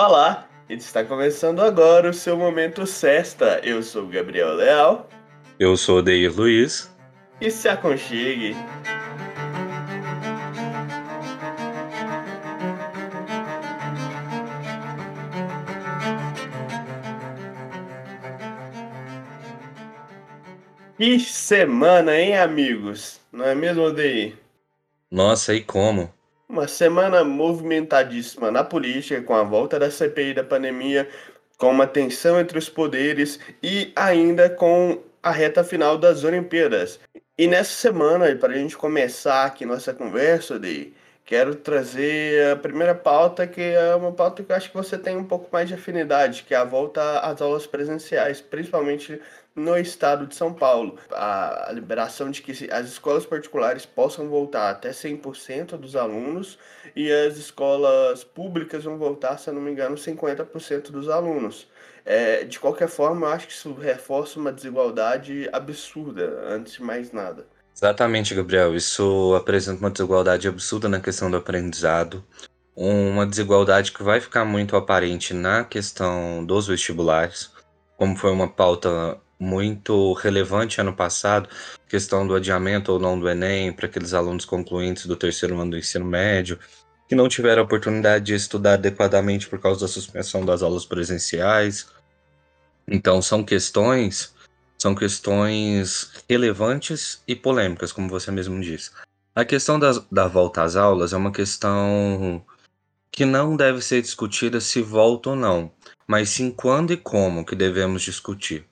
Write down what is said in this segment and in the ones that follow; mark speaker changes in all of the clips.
Speaker 1: Olá, está começando agora o seu Momento Sexta. Eu sou o Gabriel Leal.
Speaker 2: Eu sou o Deir Luiz.
Speaker 1: E se aconchegue. Que semana, hein, amigos? Não é mesmo, Odeir?
Speaker 2: Nossa, e como?
Speaker 1: Uma semana movimentadíssima na política, com a volta da CPI da pandemia, com uma tensão entre os poderes e ainda com a reta final das Olimpíadas. E nessa semana, para a gente começar aqui nossa conversa, Odeir, quero trazer a primeira pauta, que é uma pauta que eu acho que você tem um pouco mais de afinidade, que é a volta às aulas presenciais, principalmente no estado de São Paulo. A, liberação de que as escolas particulares possam voltar até 100% dos alunos e as escolas públicas vão voltar, se eu não me engano, 50% dos alunos. É, de qualquer forma, eu acho que isso reforça uma desigualdade absurda, antes de mais nada.
Speaker 2: Exatamente, Gabriel. Isso apresenta uma desigualdade absurda na questão do aprendizado, uma desigualdade que vai ficar muito aparente na questão dos vestibulares, como foi uma pauta muito relevante ano passado, questão do adiamento ou não do Enem para aqueles alunos concluintes do terceiro ano do ensino médio, que não tiveram a oportunidade de estudar adequadamente por causa da suspensão das aulas presenciais. Então são questões, são questões relevantes e polêmicas, como você mesmo disse. A questão da volta às aulas é uma questão que não deve ser discutida se volta ou não, mas sim quando e como que devemos discutir.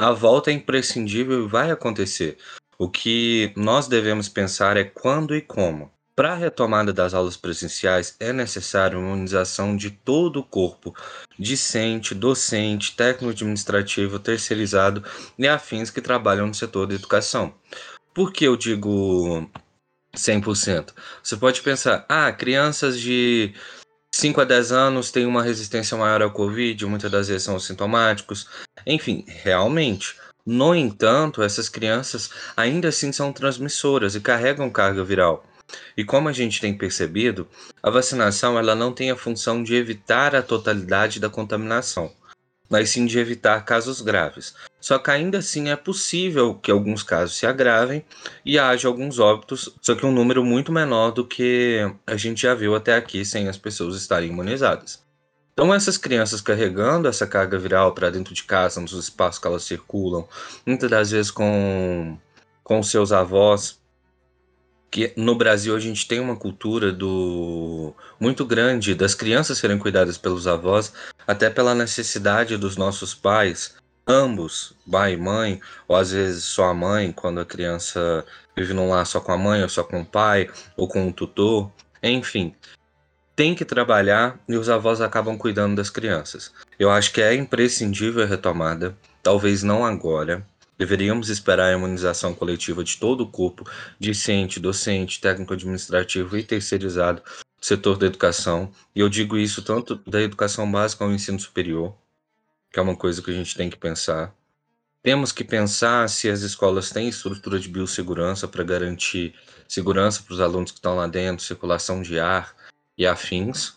Speaker 2: A volta é imprescindível e vai acontecer. O que nós devemos pensar é quando e como. Para a retomada das aulas presenciais, é necessário uma imunização de todo o corpo, discente, docente, técnico administrativo, terceirizado e afins que trabalham no setor da educação. Por que eu digo 100%? Você pode pensar, ah, crianças de 5 a 10 anos têm uma resistência maior ao Covid, muitas das vezes são sintomáticos. Enfim, realmente. No entanto, essas crianças ainda assim são transmissoras e carregam carga viral. E como a gente tem percebido, a vacinação ela não tem a função de evitar a totalidade da contaminação mas sim de evitar casos graves. Só que ainda assim é possível que alguns casos se agravem e haja alguns óbitos, só que um número muito menor do que a gente já viu até aqui sem as pessoas estarem imunizadas. Então, essas crianças carregando essa carga viral para dentro de casa, nos espaços que elas circulam, muitas das vezes com, com seus avós, que no Brasil a gente tem uma cultura do muito grande das crianças serem cuidadas pelos avós, até pela necessidade dos nossos pais, ambos, pai e mãe, ou às vezes só a mãe, quando a criança vive num lar só com a mãe, ou só com o pai, ou com o tutor, enfim. Tem que trabalhar e os avós acabam cuidando das crianças. Eu acho que é imprescindível a retomada, talvez não agora, Deveríamos esperar a imunização coletiva de todo o corpo, discente, docente, técnico administrativo e terceirizado do setor da educação. E eu digo isso tanto da educação básica ao ensino superior, que é uma coisa que a gente tem que pensar. Temos que pensar se as escolas têm estrutura de biossegurança para garantir segurança para os alunos que estão lá dentro, circulação de ar e afins.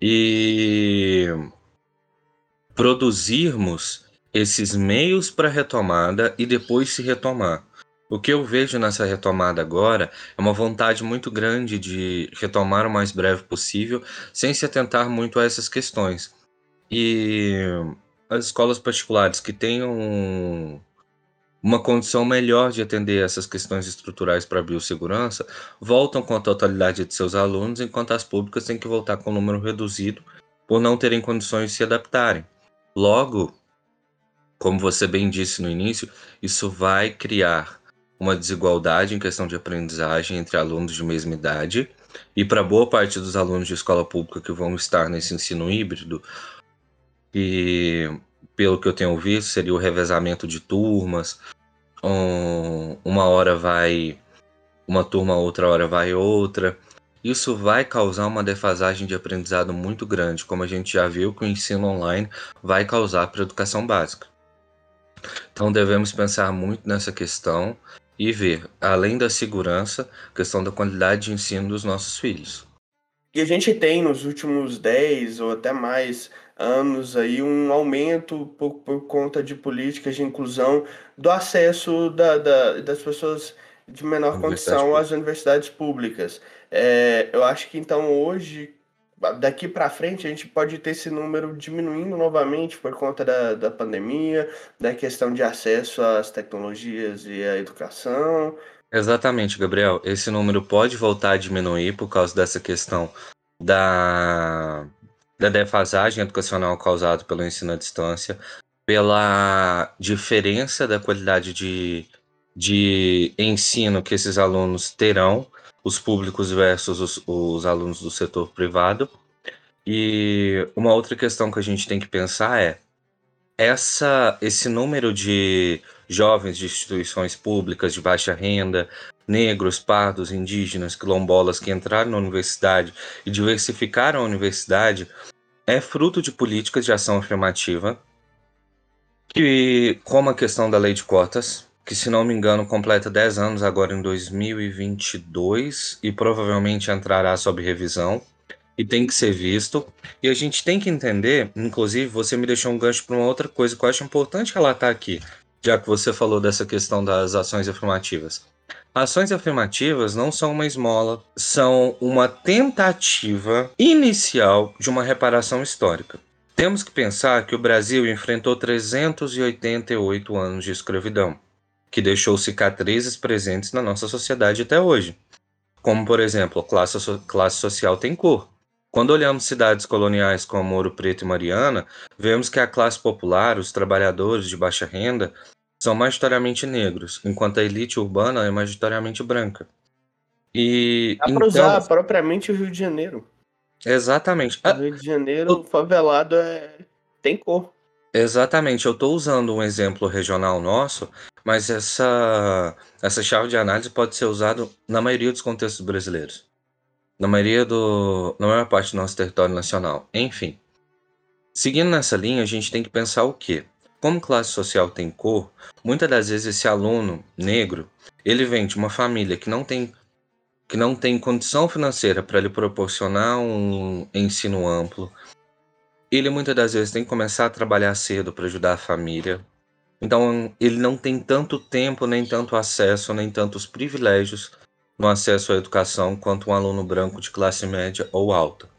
Speaker 2: E produzirmos esses meios para retomada e depois se retomar. O que eu vejo nessa retomada agora é uma vontade muito grande de retomar o mais breve possível, sem se atentar muito a essas questões. E as escolas particulares que tenham uma condição melhor de atender essas questões estruturais para a biossegurança voltam com a totalidade de seus alunos, enquanto as públicas têm que voltar com um número reduzido por não terem condições de se adaptarem. Logo, como você bem disse no início, isso vai criar uma desigualdade em questão de aprendizagem entre alunos de mesma idade. E para boa parte dos alunos de escola pública que vão estar nesse ensino híbrido, e pelo que eu tenho visto, seria o revezamento de turmas. Um, uma hora vai uma turma, outra hora vai outra. Isso vai causar uma defasagem de aprendizado muito grande, como a gente já viu que o ensino online vai causar para a educação básica. Então devemos pensar muito nessa questão e ver, além da segurança, a questão da qualidade de ensino dos nossos filhos.
Speaker 1: E a gente tem nos últimos 10 ou até mais anos aí um aumento por, por conta de políticas de inclusão do acesso da, da, das pessoas de menor condição às universidades públicas. É, eu acho que então hoje, daqui para frente, a gente pode ter esse número diminuindo novamente por conta da, da pandemia, da questão de acesso às tecnologias e à educação.
Speaker 2: Exatamente, Gabriel. Esse número pode voltar a diminuir por causa dessa questão da, da defasagem educacional causada pelo ensino à distância, pela diferença da qualidade de, de ensino que esses alunos terão, os públicos versus os, os alunos do setor privado. E uma outra questão que a gente tem que pensar é essa, esse número de jovens de instituições públicas de baixa renda, negros, pardos, indígenas, quilombolas que entraram na universidade e diversificaram a universidade é fruto de políticas de ação afirmativa, que, como a questão da lei de cotas, que se não me engano completa 10 anos agora em 2022 e provavelmente entrará sob revisão e tem que ser visto. E a gente tem que entender, inclusive você me deixou um gancho para uma outra coisa que eu acho importante relatar aqui, já que você falou dessa questão das ações afirmativas. Ações afirmativas não são uma esmola, são uma tentativa inicial de uma reparação histórica. Temos que pensar que o Brasil enfrentou 388 anos de escravidão, que deixou cicatrizes presentes na nossa sociedade até hoje. Como, por exemplo, classe, classe social tem cor. Quando olhamos cidades coloniais como Ouro Preto e Mariana, vemos que a classe popular, os trabalhadores de baixa renda, são majoritariamente negros, enquanto a elite urbana é majoritariamente branca.
Speaker 1: E Dá então, usar propriamente o Rio de Janeiro.
Speaker 2: Exatamente.
Speaker 1: O Rio de Janeiro, o favelado é... tem cor.
Speaker 2: Exatamente. Eu estou usando um exemplo regional nosso, mas essa, essa chave de análise pode ser usada na maioria dos contextos brasileiros. Na maioria do. na maior parte do nosso território nacional. Enfim. Seguindo nessa linha, a gente tem que pensar o quê? Como classe social tem cor, muitas das vezes esse aluno negro, ele vem de uma família que não tem que não tem condição financeira para lhe proporcionar um ensino amplo. Ele muitas das vezes tem que começar a trabalhar cedo para ajudar a família. Então, ele não tem tanto tempo, nem tanto acesso, nem tantos privilégios no acesso à educação quanto um aluno branco de classe média ou alta.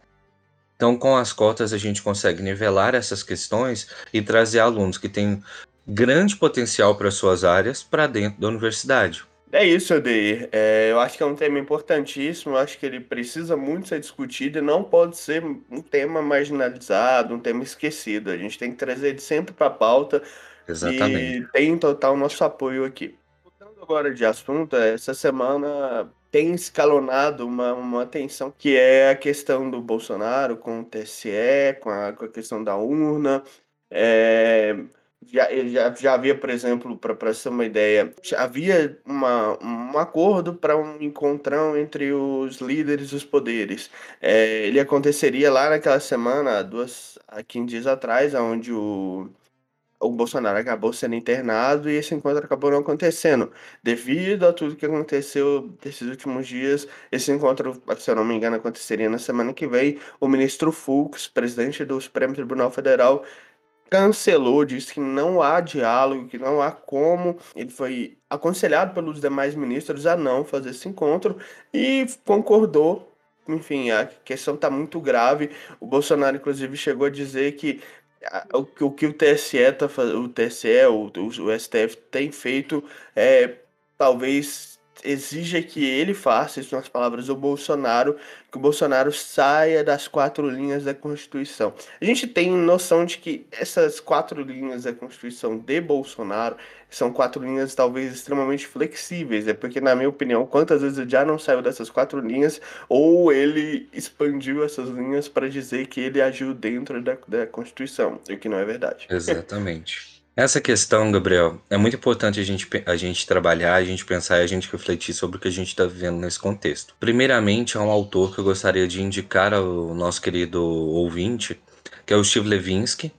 Speaker 2: Então, com as cotas, a gente consegue nivelar essas questões e trazer alunos que têm grande potencial para suas áreas para dentro da universidade.
Speaker 1: É isso, Odeir. É, eu acho que é um tema importantíssimo, eu acho que ele precisa muito ser discutido e não pode ser um tema marginalizado, um tema esquecido. A gente tem que trazer ele sempre para a pauta Exatamente. e tem total nosso apoio aqui. Mudando agora de assunto, essa semana tem escalonado uma, uma tensão que é a questão do Bolsonaro com o TSE, com a, com a questão da urna. É, já, já, já havia, por exemplo, para ser uma ideia, havia uma, um acordo para um encontrão entre os líderes dos poderes. É, ele aconteceria lá naquela semana, duas, há 15 dias atrás, onde o o Bolsonaro acabou sendo internado e esse encontro acabou não acontecendo. Devido a tudo que aconteceu nesses últimos dias, esse encontro, se eu não me engano, aconteceria na semana que vem. O ministro Fux, presidente do Supremo Tribunal Federal, cancelou, disse que não há diálogo, que não há como. Ele foi aconselhado pelos demais ministros a não fazer esse encontro e concordou. Enfim, a questão está muito grave. O Bolsonaro, inclusive, chegou a dizer que o, o que o TSE tá o TSE, o, o, o STF tem feito é talvez exija que ele faça, isso nas palavras do Bolsonaro, que o Bolsonaro saia das quatro linhas da Constituição. A gente tem noção de que essas quatro linhas da Constituição de Bolsonaro são quatro linhas talvez extremamente flexíveis, é porque, na minha opinião, quantas vezes ele já não saiu dessas quatro linhas, ou ele expandiu essas linhas para dizer que ele agiu dentro da, da Constituição, o que não é verdade.
Speaker 2: Exatamente. Essa questão, Gabriel, é muito importante a gente, a gente trabalhar, a gente pensar e a gente refletir sobre o que a gente está vivendo nesse contexto. Primeiramente, há um autor que eu gostaria de indicar ao nosso querido ouvinte, que é o Steve Levinsky,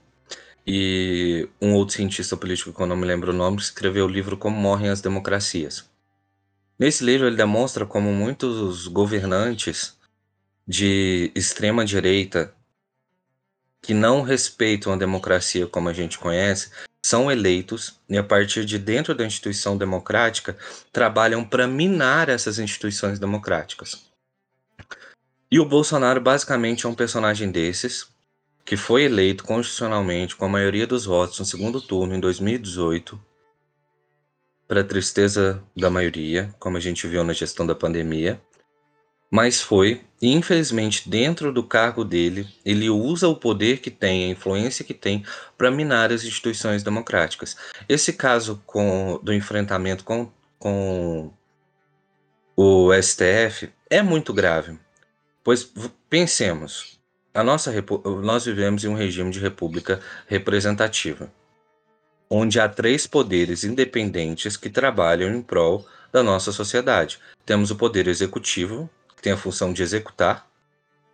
Speaker 2: e um outro cientista político que eu não me lembro o nome, que escreveu o livro Como Morrem as Democracias. Nesse livro, ele demonstra como muitos governantes de extrema direita que não respeitam a democracia como a gente conhece, são eleitos e a partir de dentro da instituição democrática trabalham para minar essas instituições democráticas. E o Bolsonaro basicamente é um personagem desses que foi eleito constitucionalmente com a maioria dos votos no segundo turno em 2018, para tristeza da maioria, como a gente viu na gestão da pandemia, mas foi, e infelizmente, dentro do cargo dele, ele usa o poder que tem, a influência que tem, para minar as instituições democráticas. Esse caso com, do enfrentamento com, com o STF é muito grave. Pois pensemos, a nossa, nós vivemos em um regime de república representativa, onde há três poderes independentes que trabalham em prol da nossa sociedade. Temos o poder executivo, que tem a função de executar.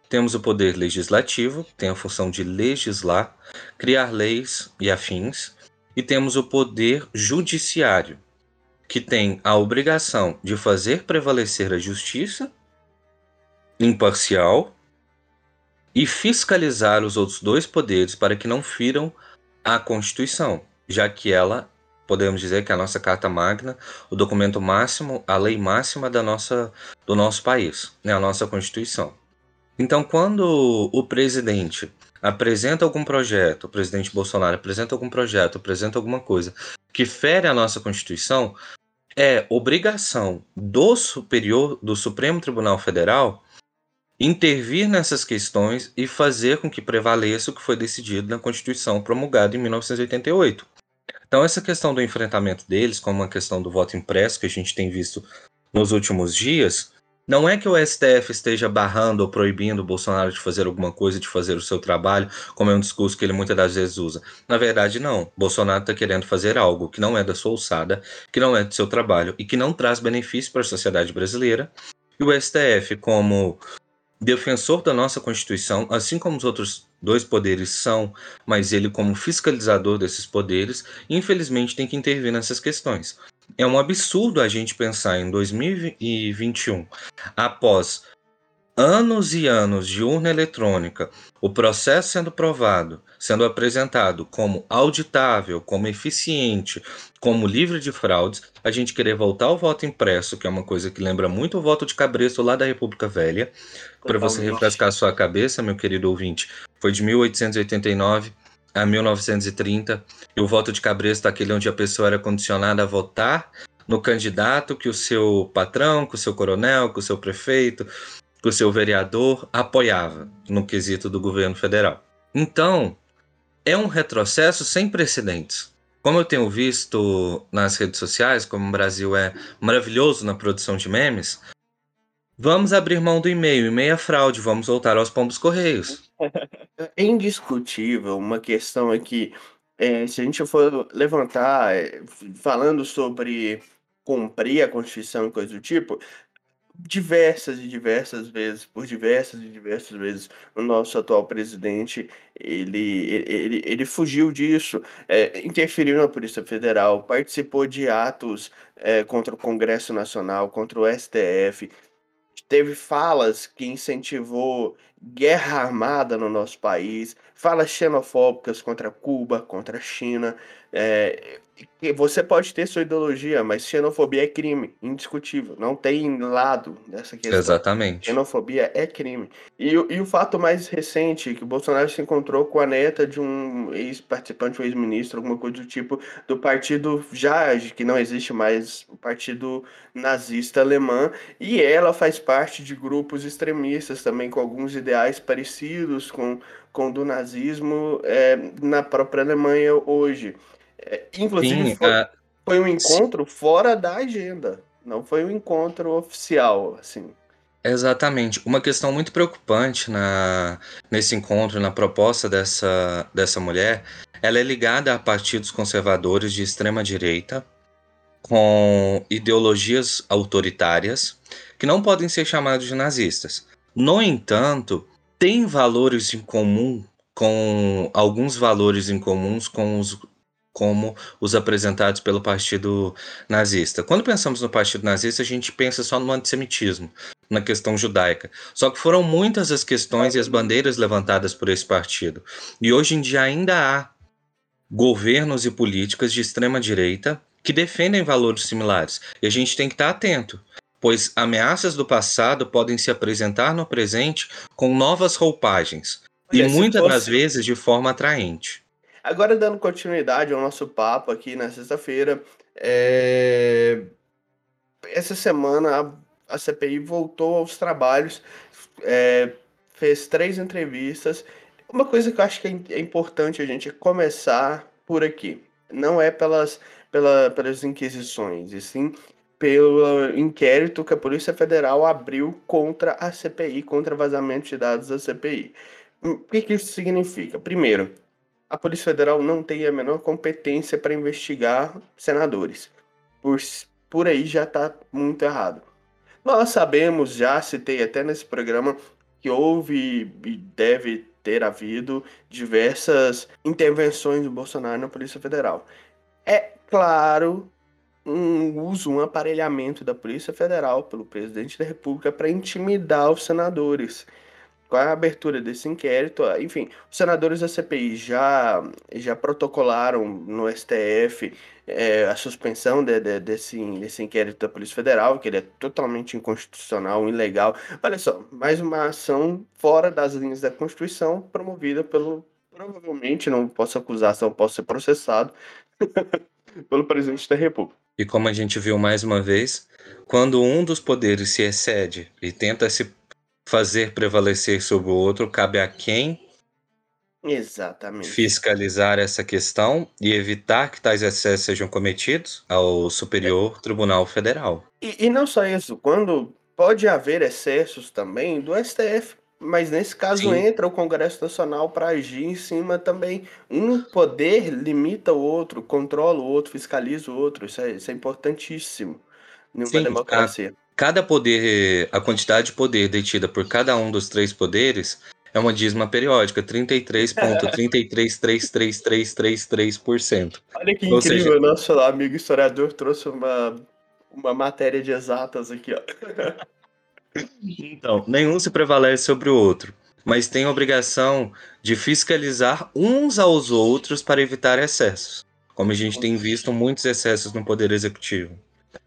Speaker 2: Temos o poder legislativo, que tem a função de legislar, criar leis e afins. E temos o poder judiciário, que tem a obrigação de fazer prevalecer a justiça imparcial e fiscalizar os outros dois poderes para que não firam a Constituição, já que ela podemos dizer que é a nossa carta magna, o documento máximo, a lei máxima da nossa, do nosso país, né, a nossa Constituição. Então, quando o presidente apresenta algum projeto, o presidente Bolsonaro apresenta algum projeto, apresenta alguma coisa que fere a nossa Constituição, é obrigação do superior, do Supremo Tribunal Federal, intervir nessas questões e fazer com que prevaleça o que foi decidido na Constituição promulgada em 1988. Então, essa questão do enfrentamento deles, como uma questão do voto impresso que a gente tem visto nos últimos dias, não é que o STF esteja barrando ou proibindo o Bolsonaro de fazer alguma coisa, de fazer o seu trabalho, como é um discurso que ele muitas das vezes usa. Na verdade, não. Bolsonaro está querendo fazer algo que não é da sua alçada, que não é do seu trabalho e que não traz benefício para a sociedade brasileira. E o STF, como defensor da nossa Constituição, assim como os outros dois poderes são, mas ele, como fiscalizador desses poderes, infelizmente tem que intervir nessas questões. É um absurdo a gente pensar em 2021, após anos e anos de urna eletrônica, o processo sendo provado, sendo apresentado como auditável, como eficiente, como livre de fraudes, a gente querer voltar ao voto impresso, que é uma coisa que lembra muito o voto de Cabresto lá da República Velha, para você refrescar a sua cabeça, meu querido ouvinte, foi de 1889 a 1930, e o voto de Cabresto é aquele onde a pessoa era condicionada a votar no candidato que o seu patrão, que o seu coronel, que o seu prefeito, que o seu vereador apoiava no quesito do governo federal. Então, é um retrocesso sem precedentes. Como eu tenho visto nas redes sociais, como o Brasil é maravilhoso na produção de memes, vamos abrir mão do e-mail, e-mail é fraude, vamos voltar aos pombos correios.
Speaker 1: É indiscutível uma questão aqui, é, se a gente for levantar, é, falando sobre cumprir a Constituição e coisa do tipo, diversas e diversas vezes, por diversas e diversas vezes, o nosso atual presidente, ele, ele, ele fugiu disso, é, interferiu na Polícia Federal, participou de atos é, contra o Congresso Nacional, contra o STF, teve falas que incentivou guerra armada no nosso país, falas xenofóbicas contra Cuba, contra a China, é, você pode ter sua ideologia, mas xenofobia é crime, indiscutível. Não tem lado nessa questão.
Speaker 2: Exatamente.
Speaker 1: Xenofobia é crime. E, e o fato mais recente, que o Bolsonaro se encontrou com a neta de um ex-participante, um ex-ministro, alguma coisa do tipo, do partido já, que não existe mais, o partido nazista alemã, e ela faz parte de grupos extremistas também, com alguns ideais parecidos com, com o do nazismo é, na própria Alemanha hoje. É, inclusive, Sim, foi, uh, foi, um encontro fora da agenda. Não foi um encontro oficial, assim.
Speaker 2: Exatamente. Uma questão muito preocupante na, nesse encontro, na proposta dessa, dessa mulher, ela é ligada a partidos conservadores de extrema direita, com ideologias autoritárias, que não podem ser chamados de nazistas. No entanto, tem valores em comum com alguns valores em comuns com os como os apresentados pelo partido nazista. Quando pensamos no partido nazista, a gente pensa só no antissemitismo, na questão judaica. Só que foram muitas as questões e as bandeiras levantadas por esse partido. E hoje em dia ainda há governos e políticas de extrema direita que defendem valores similares. E a gente tem que estar atento, pois ameaças do passado podem se apresentar no presente com novas roupagens, e muitas fosse... das vezes de forma atraente.
Speaker 1: Agora, dando continuidade ao nosso papo aqui na sexta-feira, é... essa semana a, CPI voltou aos trabalhos, é... fez três entrevistas. Uma coisa que eu acho que é, é importante a gente começar por aqui. Não é pelas, pela, pelas inquisições, e sim pelo inquérito que a Polícia Federal abriu contra a CPI, contra vazamento de dados da CPI. O que, que isso significa? Primeiro, a Polícia Federal não tem a menor competência para investigar senadores. Por, por aí já está muito errado. Nós sabemos, já citei até nesse programa, que houve e deve ter havido diversas intervenções do Bolsonaro na Polícia Federal. É claro um uso, um aparelhamento da Polícia Federal pelo presidente da República para intimidar os senadores com a abertura desse inquérito, enfim, os senadores da CPI já, já protocolaram no STF é, a suspensão de, de, desse, desse inquérito da Polícia Federal, que ele é totalmente inconstitucional, ilegal. Olha só, mais uma ação fora das linhas da Constituição, promovida pelo, provavelmente, não posso acusar, não posso ser processado, pelo presidente da República.
Speaker 2: E como a gente viu mais uma vez, quando um dos poderes se excede e tenta se fazer prevalecer sobre o outro, cabe a quem
Speaker 1: Exatamente.
Speaker 2: fiscalizar essa questão e evitar que tais excessos sejam cometidos ao Superior Tribunal Federal.
Speaker 1: E, e não só isso, quando pode haver excessos também do STF, mas nesse caso Sim. entra o Congresso Nacional para agir em cima também. Um poder limita o outro, controla o outro, fiscaliza o outro. Isso é, isso é importantíssimo numa Sim, democracia.
Speaker 2: Cada poder, a quantidade de poder detida por cada um dos três poderes é uma dízima periódica, 33,3333333%.
Speaker 1: Olha que Ou incrível, seja... nosso amigo historiador trouxe uma, uma matéria de exatas aqui, ó.
Speaker 2: Então, nenhum se prevalece sobre o outro, mas tem a obrigação de fiscalizar uns aos outros para evitar excessos, como a gente tem visto muitos excessos no poder executivo.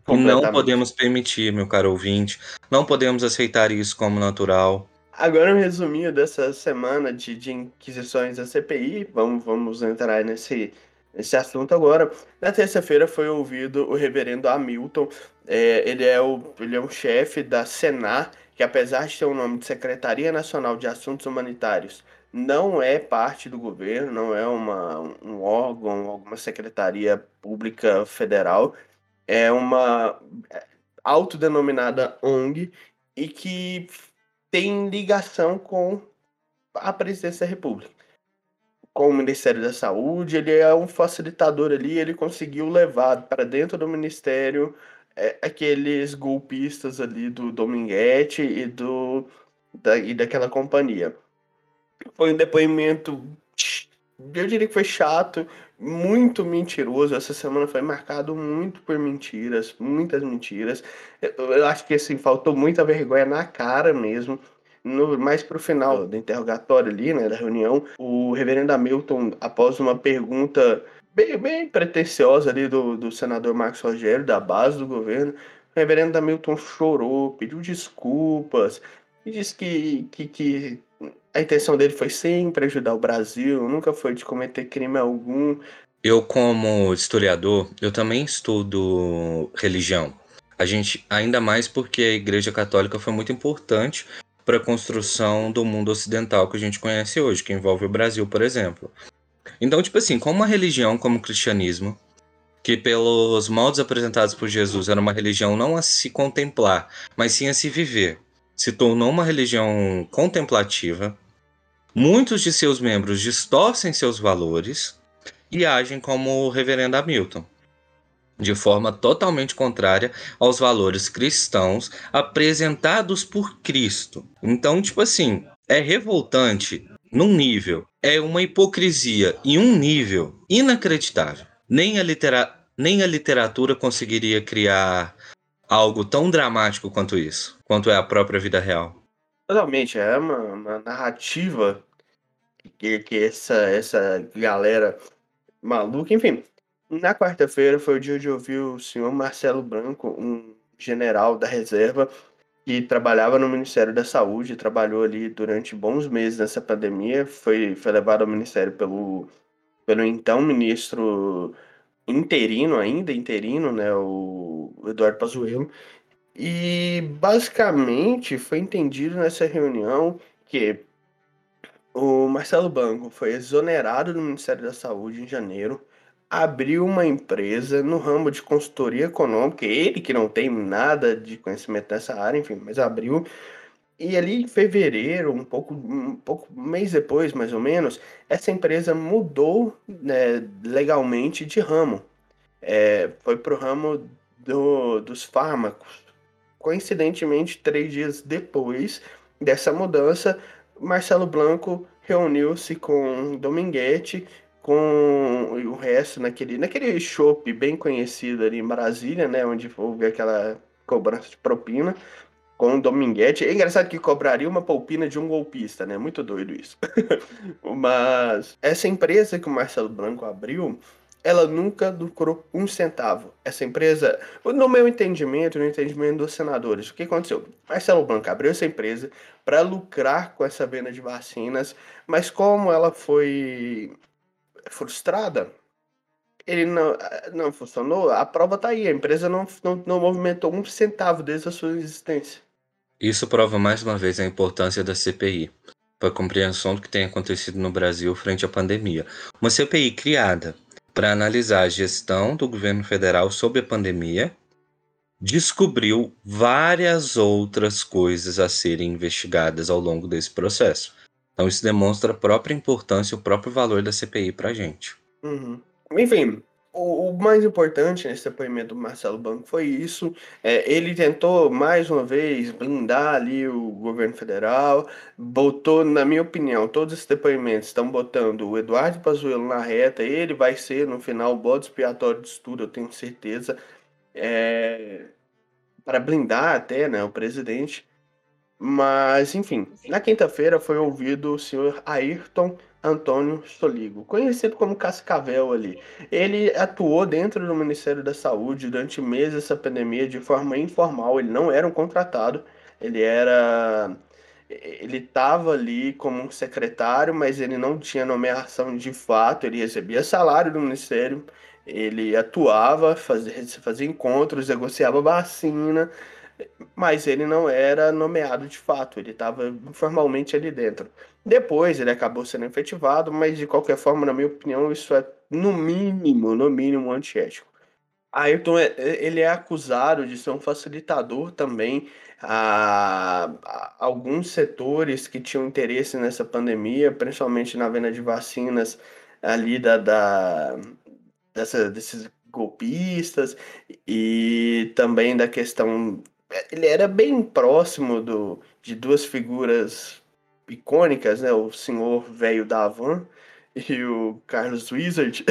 Speaker 2: Não podemos permitir, meu caro ouvinte, não podemos aceitar isso como natural.
Speaker 1: Agora um resuminho dessa semana de, de inquisições da CPI, vamos, vamos entrar nesse, nesse assunto agora. Na terça-feira foi ouvido o reverendo Hamilton, é, ele, é o, ele é um chefe da Senar, que apesar de ter o nome de Secretaria Nacional de Assuntos Humanitários, não é parte do governo, não é uma, um órgão, alguma secretaria pública federal, é uma é, autodenominada ONG e que tem ligação com a presidência da República. Com o Ministério da Saúde, ele é um facilitador ali, ele conseguiu levar para dentro do ministério é, aqueles golpistas ali do Dominguete e do da, e daquela companhia. Foi um depoimento, eu diria que foi chato, muito mentiroso. Essa semana foi marcado muito por mentiras, muitas mentiras. Eu, eu acho que assim, faltou muita vergonha na cara mesmo. No, mais pro final do interrogatório ali, né, da reunião, o reverendo Hamilton, após uma pergunta bem, bem pretensiosa ali do, do senador Marcos Rogério, da base do governo, o reverendo Hamilton chorou, pediu desculpas, e disse que, que, que a intenção dele foi sempre ajudar o Brasil, nunca foi de cometer crime algum.
Speaker 2: Eu, como historiador, eu também estudo religião. A gente, ainda mais porque a Igreja Católica foi muito importante para a construção do mundo ocidental que a gente conhece hoje, que envolve o Brasil, por exemplo. Então, tipo assim, como uma religião como o cristianismo, que pelos modos apresentados por Jesus era uma religião não a se contemplar, mas sim a se viver, se tornou uma religião contemplativa, Muitos de seus membros distorcem seus valores e agem como o reverendo Hamilton, de forma totalmente contrária aos valores cristãos apresentados por Cristo. Então, tipo assim, é revoltante num nível, é uma hipocrisia em um nível inacreditável. nem a, litera nem a literatura conseguiria criar algo tão dramático quanto isso, quanto é a própria vida real.
Speaker 1: Totalmente, é uma, uma narrativa que, que essa, essa galera maluca, enfim. Na quarta-feira foi o dia de ouvir o senhor Marcelo Branco, um general da reserva que trabalhava no Ministério da Saúde, trabalhou ali durante bons meses nessa pandemia, foi, foi levado ao Ministério pelo, pelo então ministro interino ainda, interino, né, o Eduardo Pazuello, e basicamente foi entendido nessa reunião que o Marcelo Banco foi exonerado do Ministério da Saúde em janeiro, abriu uma empresa no ramo de consultoria econômica, ele que não tem nada de conhecimento nessa área, enfim, mas abriu. E ali em fevereiro, um pouco, um pouco mês depois, mais ou menos, essa empresa mudou né, legalmente de ramo. É, foi para o ramo do, dos fármacos. Coincidentemente, três dias depois dessa mudança, Marcelo Blanco reuniu-se com Dominguete, com o resto naquele, naquele shopping bem conhecido ali em Brasília, né, onde houve aquela cobrança de propina, com o Dominguete. É engraçado que cobraria uma propina de um golpista, né? Muito doido isso. Mas essa empresa que o Marcelo Blanco abriu, ela nunca lucrou um centavo. Essa empresa, no meu entendimento, no entendimento dos senadores, o que aconteceu? Marcelo Blanco abriu essa empresa para lucrar com essa venda de vacinas, mas como ela foi frustrada, ele não, não funcionou, a prova está aí, a empresa não, não, não movimentou um centavo desde a sua existência.
Speaker 2: Isso prova mais uma vez a importância da CPI para a compreensão do que tem acontecido no Brasil frente à pandemia. Uma CPI criada para analisar a gestão do governo federal sobre a pandemia, descobriu várias outras coisas a serem investigadas ao longo desse processo. Então, isso demonstra a própria importância e o próprio valor da CPI para a gente.
Speaker 1: Uhum. Enfim, o, mais importante nesse depoimento do Marcelo Banco foi isso. É, ele tentou, mais uma vez, blindar ali o governo federal, botou, na minha opinião, todos esses depoimentos estão botando o Eduardo Pazuello na reta, ele vai ser, no final, o bode expiatório disso tudo, eu tenho certeza. É, para blindar até né, o presidente. Mas, enfim, na quinta-feira foi ouvido o senhor Ayrton Antônio Soligo, conhecido como Cascavel ali. Ele atuou dentro do Ministério da Saúde durante meses dessa pandemia de forma informal, ele não era um contratado, ele era ele estava ali como um secretário, mas ele não tinha nomeação de fato, ele recebia salário do ministério, ele atuava, fazia, fazia encontros, negociava vacina, mas ele não era nomeado de fato, ele estava informalmente ali dentro. Depois ele acabou sendo efetivado, mas de qualquer forma, na minha opinião, isso é no mínimo, no mínimo antiético. Ayrton, é, ele é acusado de ser um facilitador também a, a, alguns setores que tinham interesse nessa pandemia, principalmente na venda de vacinas ali da, da dessa, desses golpistas e também da questão ele era bem próximo do, de duas figuras icônicas, né? O senhor velho da Havan e o Carlos Wizard.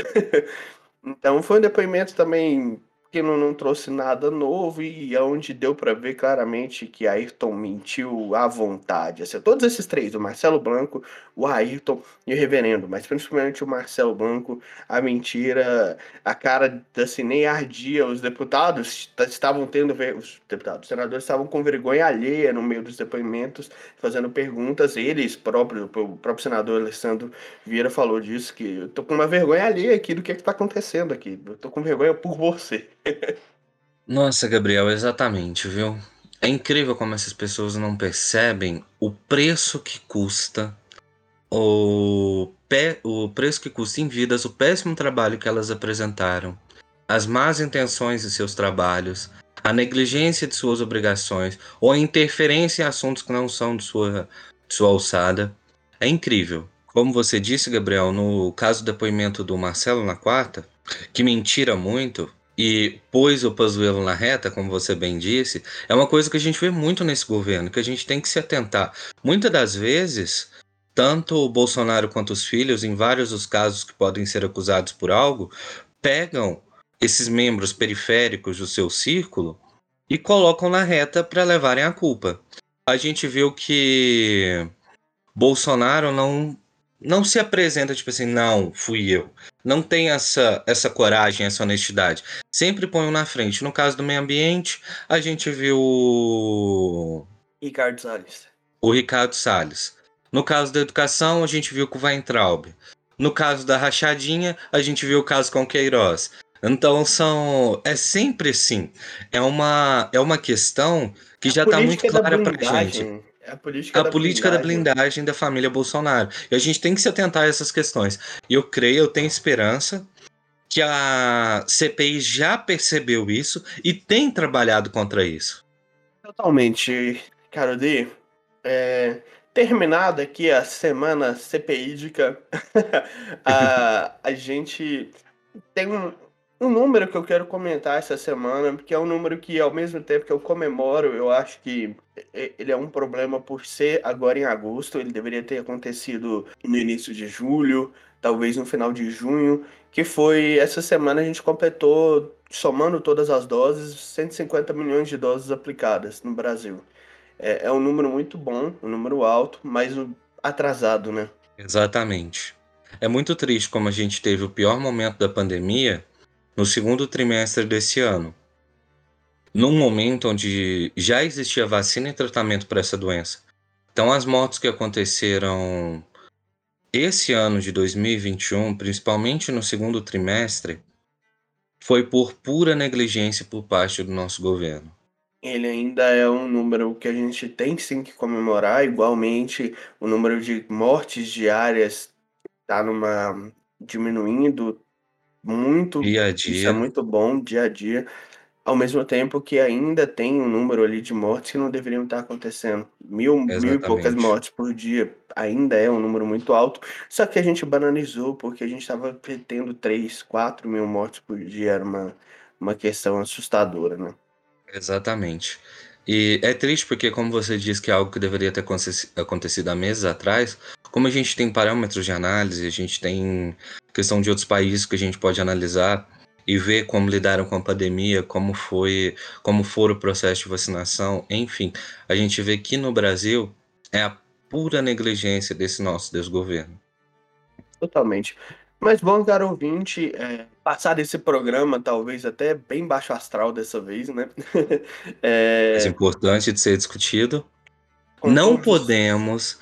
Speaker 1: então foi um depoimento também que não, trouxe nada novo e onde deu para ver claramente que Ayrton mentiu à vontade. Assim, todos esses três, o Marcelo Blanco, o Ayrton e o Reverendo, mas principalmente o Marcelo Blanco, a mentira, a cara assim, nem ardia. Os deputados estavam tendo, os deputados, os senadores estavam com vergonha alheia no meio dos depoimentos, fazendo perguntas. Eles próprios, o próprio senador Alessandro Vieira falou disso, que eu tô com uma vergonha alheia aqui do que, é que tá acontecendo aqui. Eu tô com vergonha por você.
Speaker 2: Nossa, Gabriel, exatamente, viu? É incrível como essas pessoas não percebem o preço que custa, o, pé, o preço que custa em vidas, o péssimo trabalho que elas apresentaram, as más intenções de seus trabalhos, a negligência de suas obrigações ou a interferência em assuntos que não são de sua, de sua alçada. É incrível. Como você disse, Gabriel, no caso do depoimento do Marcelo na quarta, que mentira muito, e pôs o Pazuello na reta, como você bem disse, é uma coisa que a gente vê muito nesse governo, que a gente tem que se atentar. Muitas das vezes, tanto o Bolsonaro quanto os filhos, em vários dos casos que podem ser acusados por algo, pegam esses membros periféricos do seu círculo e colocam na reta para levarem a culpa. A gente viu que Bolsonaro não não se apresenta tipo assim, não, fui eu. Não tem essa essa coragem, essa honestidade. Sempre põe um na frente. No caso do meio ambiente, a gente viu o
Speaker 1: Ricardo Salles.
Speaker 2: O Ricardo Salles. No caso da educação, a gente viu com o Weintraub. No caso da rachadinha, a gente viu o caso com Queiroz. Então são é sempre assim. É uma é uma questão que a já está muito clara para gente.
Speaker 1: É a política,
Speaker 2: a
Speaker 1: da,
Speaker 2: política
Speaker 1: blindagem.
Speaker 2: da blindagem da família Bolsonaro. E a gente tem que se atentar a essas questões. E eu creio, eu tenho esperança que a CPI já percebeu isso e tem trabalhado contra isso.
Speaker 1: Totalmente, Carodi. É, terminada aqui a semana CPIdica, a, a gente tem um, um número que eu quero comentar essa semana, porque é um número que, ao mesmo tempo que eu comemoro, eu acho que ele é um problema por ser agora em agosto. Ele deveria ter acontecido no início de julho, talvez no final de junho, que foi essa semana a gente completou, somando todas as doses, 150 milhões de doses aplicadas no Brasil. É, é um número muito bom, um número alto, mas atrasado, né?
Speaker 2: Exatamente. É muito triste como a gente teve o pior momento da pandemia no segundo trimestre desse ano, num momento onde já existia vacina e tratamento para essa doença. Então, as mortes que aconteceram esse ano de 2021, principalmente no segundo trimestre, foi por pura negligência por parte do nosso governo.
Speaker 1: Ele ainda é um número que a gente tem sim que comemorar, igualmente o número de mortes diárias está numa diminuindo muito.
Speaker 2: Dia a
Speaker 1: Isso é
Speaker 2: dia.
Speaker 1: muito bom, dia a dia. Ao mesmo tempo que ainda tem um número ali de mortes que não deveriam estar acontecendo. Mil, mil e poucas mortes por dia ainda é um número muito alto. Só que a gente banalizou porque a gente estava tendo 3, 4 mil mortes por dia. Era uma, uma questão assustadora, né?
Speaker 2: Exatamente. E é triste porque, como você disse que é algo que deveria ter aconte- acontecido há meses atrás, como a gente tem parâmetros de análise, a gente tem questão de outros países que a gente pode analisar e ver como lidaram com a pandemia, como foi, como foi o processo de vacinação, enfim, a gente vê que no Brasil é a pura negligência desse nosso desgoverno.
Speaker 1: Totalmente. Mas bom, caro ouvinte, é, passar desse programa, talvez até bem baixo astral dessa vez, né?
Speaker 2: É
Speaker 1: É,
Speaker 2: importante de ser discutido.
Speaker 1: com
Speaker 2: Não
Speaker 1: todos os-
Speaker 2: podemos.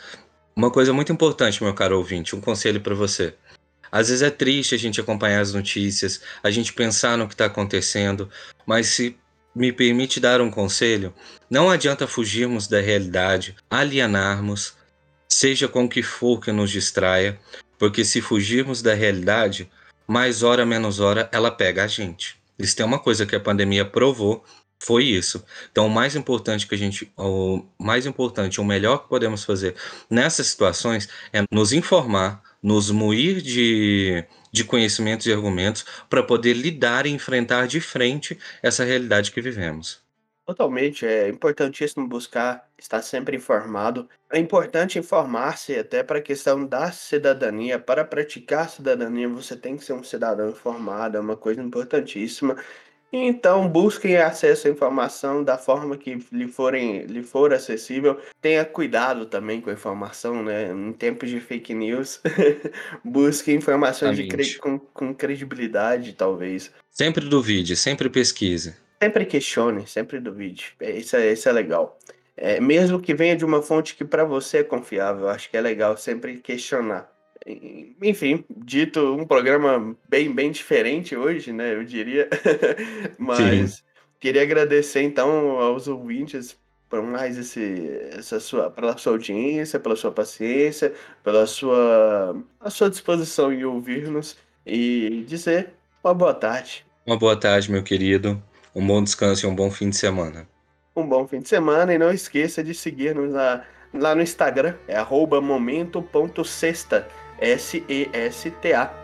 Speaker 2: Uma coisa muito importante, meu caro ouvinte, um conselho para você. Às vezes é triste a gente acompanhar as notícias, a gente pensar no que está acontecendo, mas se me permite dar um conselho, não adianta fugirmos da realidade, alienarmos, seja com o que for que nos distraia, porque se fugirmos da realidade, mais hora menos hora ela pega a gente. Isso tem uma coisa que a pandemia provou, foi isso. Então, o mais importante que a gente, o mais importante, o melhor que podemos fazer nessas situações é nos informar, nos moir de, de conhecimentos e argumentos para poder lidar e enfrentar de frente essa realidade que vivemos.
Speaker 1: Totalmente, é importantíssimo buscar estar sempre informado. É importante informar-se até para a questão da cidadania. Para praticar cidadania, você tem que ser um cidadão informado, é uma coisa importantíssima. Então, busquem acesso à informação da forma que lhe, forem, lhe for acessível. Tenha cuidado também com a informação, né? Em tempos de fake news, busque informações de cre- com, com credibilidade, talvez.
Speaker 2: Sempre duvide, sempre pesquise.
Speaker 1: Sempre questione, sempre duvide. É, Isso é, isso é legal. É, mesmo que venha de uma fonte que para você é confiável, acho que é legal sempre questionar. Enfim, dito um programa bem, bem diferente hoje, né? Eu diria. Mas queria agradecer então aos ouvintes por mais esse, essa sua, pela sua audiência, pela sua paciência, pela sua, a sua disposição em ouvir-nos e dizer uma boa tarde.
Speaker 2: Uma boa tarde, meu querido. Um bom descanso e um bom fim de semana.
Speaker 1: um bom fim de semana e não esqueça de seguir-nos lá, lá no Instagram, é arroba momento.sexta, S-E-S-T-A.